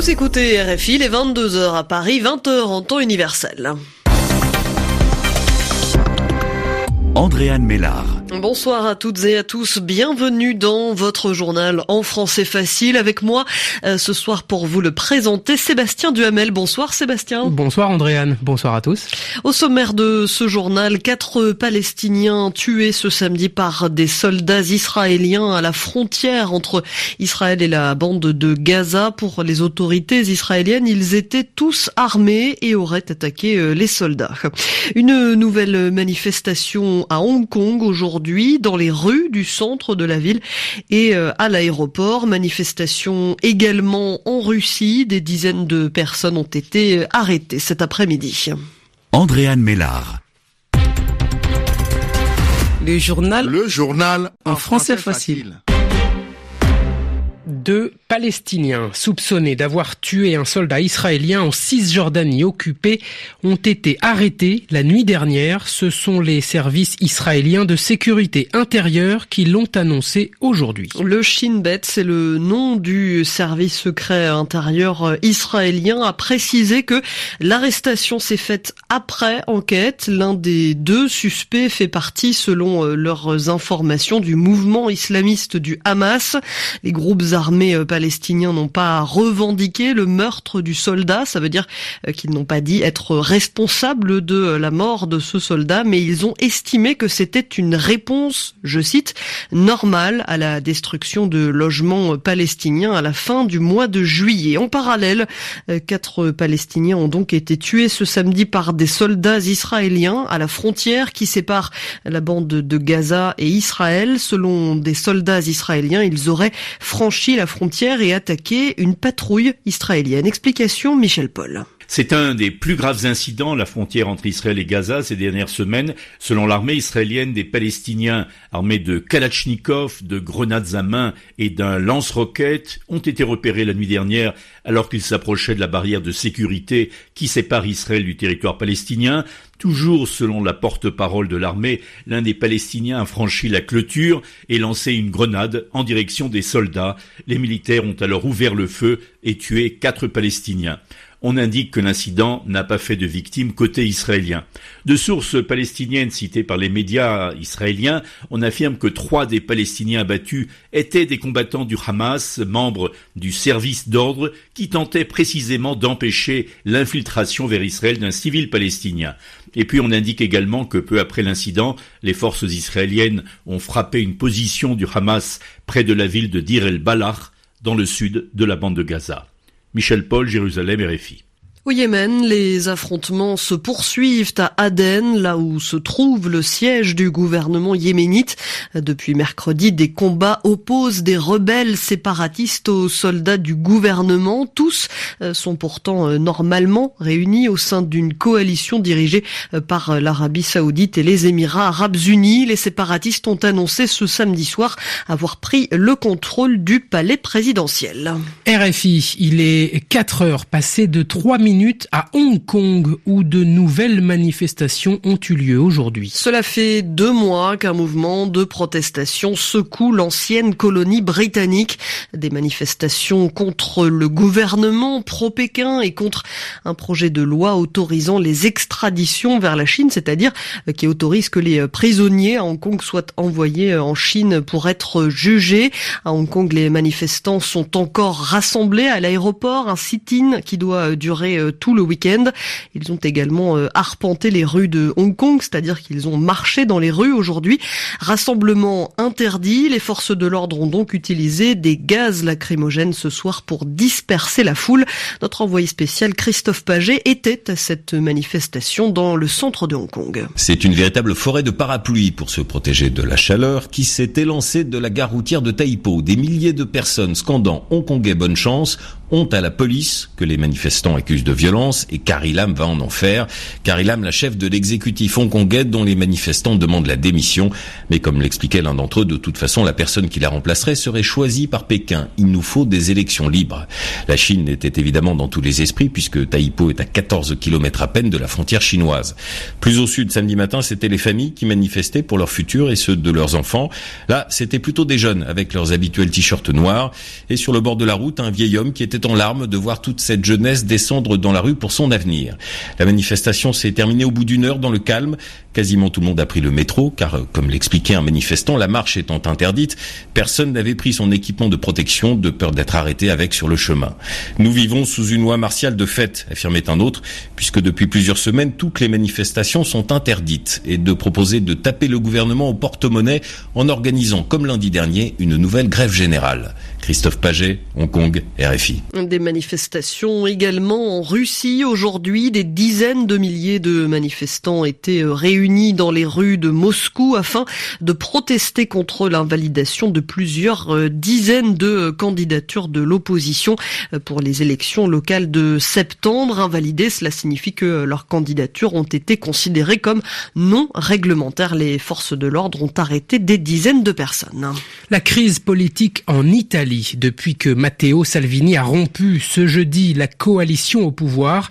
Vous écoutez RFI les 22h à Paris, 20h en temps universel. Andréane Mélard. Bonsoir à toutes et à tous, bienvenue dans votre journal en français facile avec moi euh, ce soir pour vous le présenter Sébastien Duhamel. Bonsoir Sébastien. Bonsoir Andréane, bonsoir à tous. Au sommaire de ce journal, quatre Palestiniens tués ce samedi par des soldats israéliens à la frontière entre Israël et la bande de Gaza. Pour les autorités israéliennes, ils étaient tous armés et auraient attaqué euh, les soldats. Une nouvelle manifestation à Hong Kong aujourd'hui dans les rues du centre de la ville et euh, à l'aéroport. Manifestation également en Russie. Des dizaines de personnes ont été euh, arrêtées cet après-midi. Andréane Mélard. Le journal. Le journal en, français, facile. Deux Palestiniens soupçonnés d'avoir tué un soldat israélien en Cisjordanie occupée ont été arrêtés la nuit dernière. Ce sont les services israéliens de sécurité intérieure qui l'ont annoncé aujourd'hui. Le Shin Bet, c'est le nom du service secret intérieur israélien, a précisé que l'arrestation s'est faite après enquête. L'un des deux suspects fait partie, selon leurs informations, du mouvement islamiste du Hamas. Les groupes armés euh, palestiniens n'ont pas revendiqué le meurtre du soldat. Ça veut dire euh, qu'ils n'ont pas dit être responsables de euh, la mort de ce soldat, mais ils ont estimé que c'était une réponse, je cite, normale à la destruction de logements palestiniens à la fin du mois de juillet. En parallèle, quatre Palestiniens ont donc été tués ce samedi par des soldats israéliens à la frontière qui sépare la bande de Gaza et Israël. Selon des soldats israéliens, ils auraient franchi la frontière et attaqué une patrouille israélienne. Explication Michel Paul. C'est un des plus graves incidents la frontière entre Israël et Gaza ces dernières semaines. Selon l'armée israélienne, des Palestiniens armés de Kalachnikov, de grenades à main et d'un lance-roquettes ont été repérés la nuit dernière alors qu'ils s'approchaient de la barrière de sécurité qui sépare Israël du territoire palestinien. Toujours selon la porte-parole de l'armée, l'un des Palestiniens a franchi la clôture et lancé une grenade en direction des soldats. Les militaires ont alors ouvert le feu et tué quatre Palestiniens on indique que l'incident n'a pas fait de victimes côté israélien. De sources palestiniennes citées par les médias israéliens, on affirme que trois des Palestiniens abattus étaient des combattants du Hamas, membres du service d'ordre, qui tentaient précisément d'empêcher l'infiltration vers Israël d'un civil palestinien. Et puis on indique également que peu après l'incident, les forces israéliennes ont frappé une position du Hamas près de la ville de Dir el-Balach, dans le sud de la bande de Gaza. Michel Paul, Jérusalem, RFI. Au Yémen, les affrontements se poursuivent à Aden, là où se trouve le siège du gouvernement yéménite. Depuis mercredi, des combats opposent des rebelles séparatistes aux soldats du gouvernement. Tous euh, sont pourtant euh, normalement réunis au sein d'une coalition dirigée euh, par l'Arabie saoudite et les Émirats arabes unis. Les séparatistes ont annoncé ce samedi soir avoir pris le contrôle du palais présidentiel. RFI, il est 4 heures passées de 3 minutes à Hong Kong où de nouvelles manifestations ont eu lieu aujourd'hui. Cela fait deux mois qu'un mouvement de protestation secoue l'ancienne colonie britannique. Des manifestations contre le gouvernement pro-Pékin et contre un projet de loi autorisant les extraditions vers la Chine, c'est-à-dire qui autorise que les prisonniers à Hong Kong soient envoyés en Chine pour être jugés. À Hong Kong, les manifestants sont encore rassemblés à l'aéroport, un sit-in qui doit durer euh, tout le week-end. Ils ont également euh, arpenté les rues de Hong Kong, c'est-à-dire qu'ils ont marché dans les rues aujourd'hui. Rassemblement interdit, les forces de l'ordre ont donc utilisé des gaz lacrymogènes ce soir pour disperser la foule. Notre envoyé spécial Christophe Paget était à cette manifestation dans le centre de Hong Kong. C'est une véritable forêt de parapluies pour se protéger de la chaleur qui s'est élancée de la gare routière de Taipo. Des milliers de personnes scandant Hongkongais bonne chance honte à la police que les manifestants accusent de violence et Carrie Lam va en enfer. Carrie Lam, la chef de l'exécutif hongkongais dont les manifestants demandent la démission. Mais comme l'expliquait l'un d'entre eux, de toute façon, la personne qui la remplacerait serait choisie par Pékin. Il nous faut des élections libres. La Chine était évidemment dans tous les esprits puisque Taipo est à 14 km à peine de la frontière chinoise. Plus au sud, samedi matin, c'était les familles qui manifestaient pour leur futur et ceux de leurs enfants. Là, c'était plutôt des jeunes avec leurs habituels t-shirts noirs. Et sur le bord de la route, un vieil homme qui était en larmes de voir toute cette jeunesse descendre dans la rue pour son avenir. La manifestation s'est terminée au bout d'une heure dans le calme. Quasiment tout le monde a pris le métro, car comme l'expliquait un manifestant, la marche étant interdite, personne n'avait pris son équipement de protection de peur d'être arrêté avec sur le chemin. Nous vivons sous une loi martiale de fait, affirmait un autre, puisque depuis plusieurs semaines, toutes les manifestations sont interdites, et de proposer de taper le gouvernement au porte-monnaie en organisant, comme lundi dernier, une nouvelle grève générale. Christophe Paget, Hong Kong, RFI. Des manifestations également en Russie. Aujourd'hui, des dizaines de milliers de manifestants étaient réunis dans les rues de Moscou afin de protester contre l'invalidation de plusieurs euh, dizaines de candidatures de l'opposition euh, pour les élections locales de septembre. Invalidées, cela signifie que leurs candidatures ont été considérées comme non réglementaires. Les forces de l'ordre ont arrêté des dizaines de personnes. La crise politique en Italie depuis que Matteo Salvini a rompu ce jeudi la coalition au pouvoir.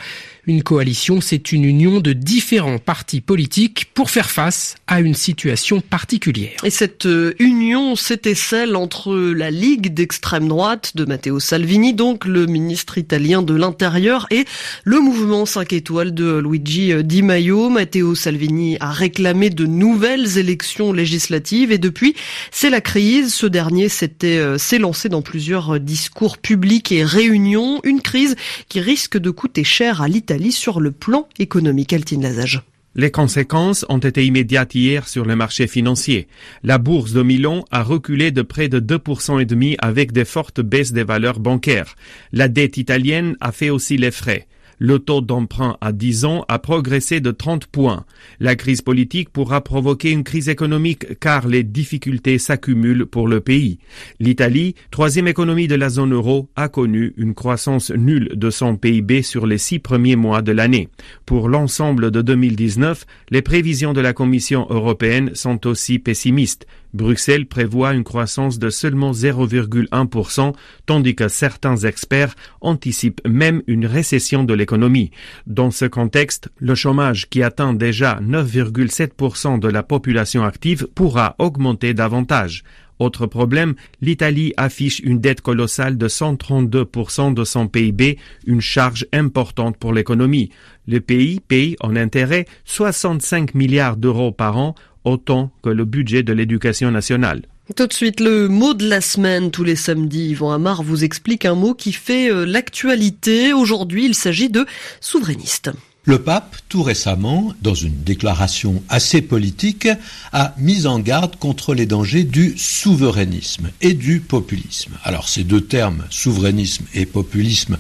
Une coalition, c'est une union de différents partis politiques pour faire face à une situation particulière. Et cette euh, union, c'était celle entre la Ligue d'extrême droite de Matteo Salvini, donc le ministre italien de l'Intérieur, et le mouvement 5 étoiles de Luigi Di Maio. Matteo Salvini a réclamé de nouvelles élections législatives et depuis, c'est la crise. Ce dernier s'était euh, s'est lancé dans plusieurs discours publics et réunions. Une crise qui risque de coûter cher à l'Italie sur le plan économique. Altine Lazage. Les conséquences ont été immédiates hier sur le marché financier. La bourse de Milan a reculé de près de 2% et demi avec de fortes baisses des valeurs bancaires. La dette italienne a fait aussi les frais. Le taux d'emprunt à 10 ans a progressé de 30 points. La crise politique pourra provoquer une crise économique car les difficultés s'accumulent pour le pays. L'Italie, troisième économie de la zone euro, a connu une croissance nulle de son PIB sur les six premiers mois de l'année. Pour l'ensemble de 2019, les prévisions de la Commission européenne sont aussi pessimistes. Bruxelles prévoit une croissance de seulement 0,1%, tandis que certains experts anticipent même une récession de l'économie. Dans ce contexte, le chômage qui atteint déjà 9,7% de la population active pourra augmenter davantage. Autre problème, l'Italie affiche une dette colossale de 132% de son PIB, une charge importante pour l'économie. Le pays paye en intérêt 65 milliards d'euros par an, autant que le budget de l'éducation nationale. Tout de suite, le mot de la semaine, tous les samedis, Yvan Amar vous explique un mot qui fait euh, l'actualité. Aujourd'hui, il s'agit de souverainiste. Le pape, tout récemment, dans une déclaration assez politique, a mis en garde contre les dangers du souverainisme et du populisme. Alors ces deux termes, souverainisme et populisme,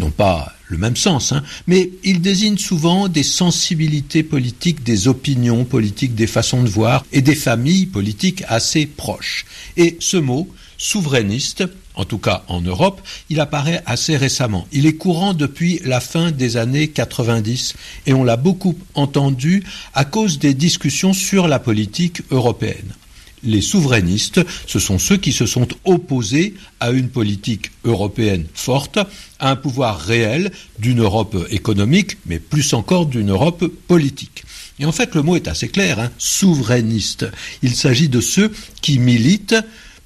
n'ont pas le même sens, hein, mais ils désignent souvent des sensibilités politiques, des opinions politiques, des façons de voir et des familles politiques assez proches. Et ce mot, souverainiste, en tout cas en Europe, il apparaît assez récemment. Il est courant depuis la fin des années 90 et on l'a beaucoup entendu à cause des discussions sur la politique européenne. Les souverainistes, ce sont ceux qui se sont opposés à une politique européenne forte, à un pouvoir réel d'une Europe économique, mais plus encore d'une Europe politique. Et en fait, le mot est assez clair, hein, souverainiste. Il s'agit de ceux qui militent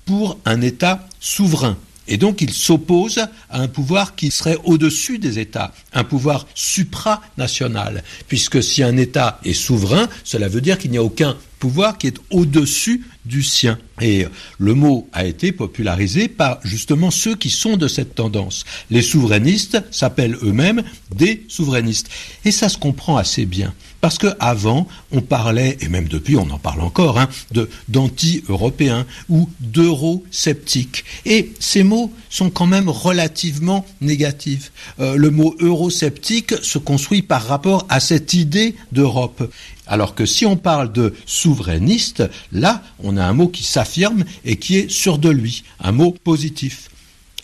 pour un État souverain. Et donc il s'oppose à un pouvoir qui serait au-dessus des États, un pouvoir supranational, puisque si un État est souverain, cela veut dire qu'il n'y a aucun pouvoir qui est au-dessus du sien. Et le mot a été popularisé par justement ceux qui sont de cette tendance. Les souverainistes s'appellent eux-mêmes des souverainistes. Et ça se comprend assez bien. Parce que avant, on parlait, et même depuis, on en parle encore, hein, de d'anti-européens ou d'eurosceptiques. Et ces mots sont quand même relativement négatifs. Euh, le mot eurosceptique se construit par rapport à cette idée d'Europe. Alors que si on parle de souverainiste, là, on a un mot qui s'affirme et qui est sûr de lui, un mot positif.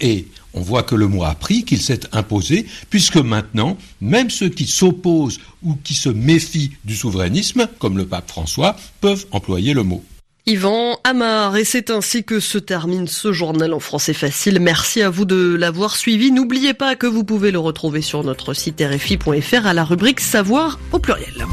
Et on voit que le mot a pris, qu'il s'est imposé, puisque maintenant, même ceux qui s'opposent ou qui se méfient du souverainisme, comme le pape François, peuvent employer le mot. Yvan Amar, et c'est ainsi que se termine ce journal en français facile. Merci à vous de l'avoir suivi. N'oubliez pas que vous pouvez le retrouver sur notre site rfi.fr à la rubrique Savoir au pluriel.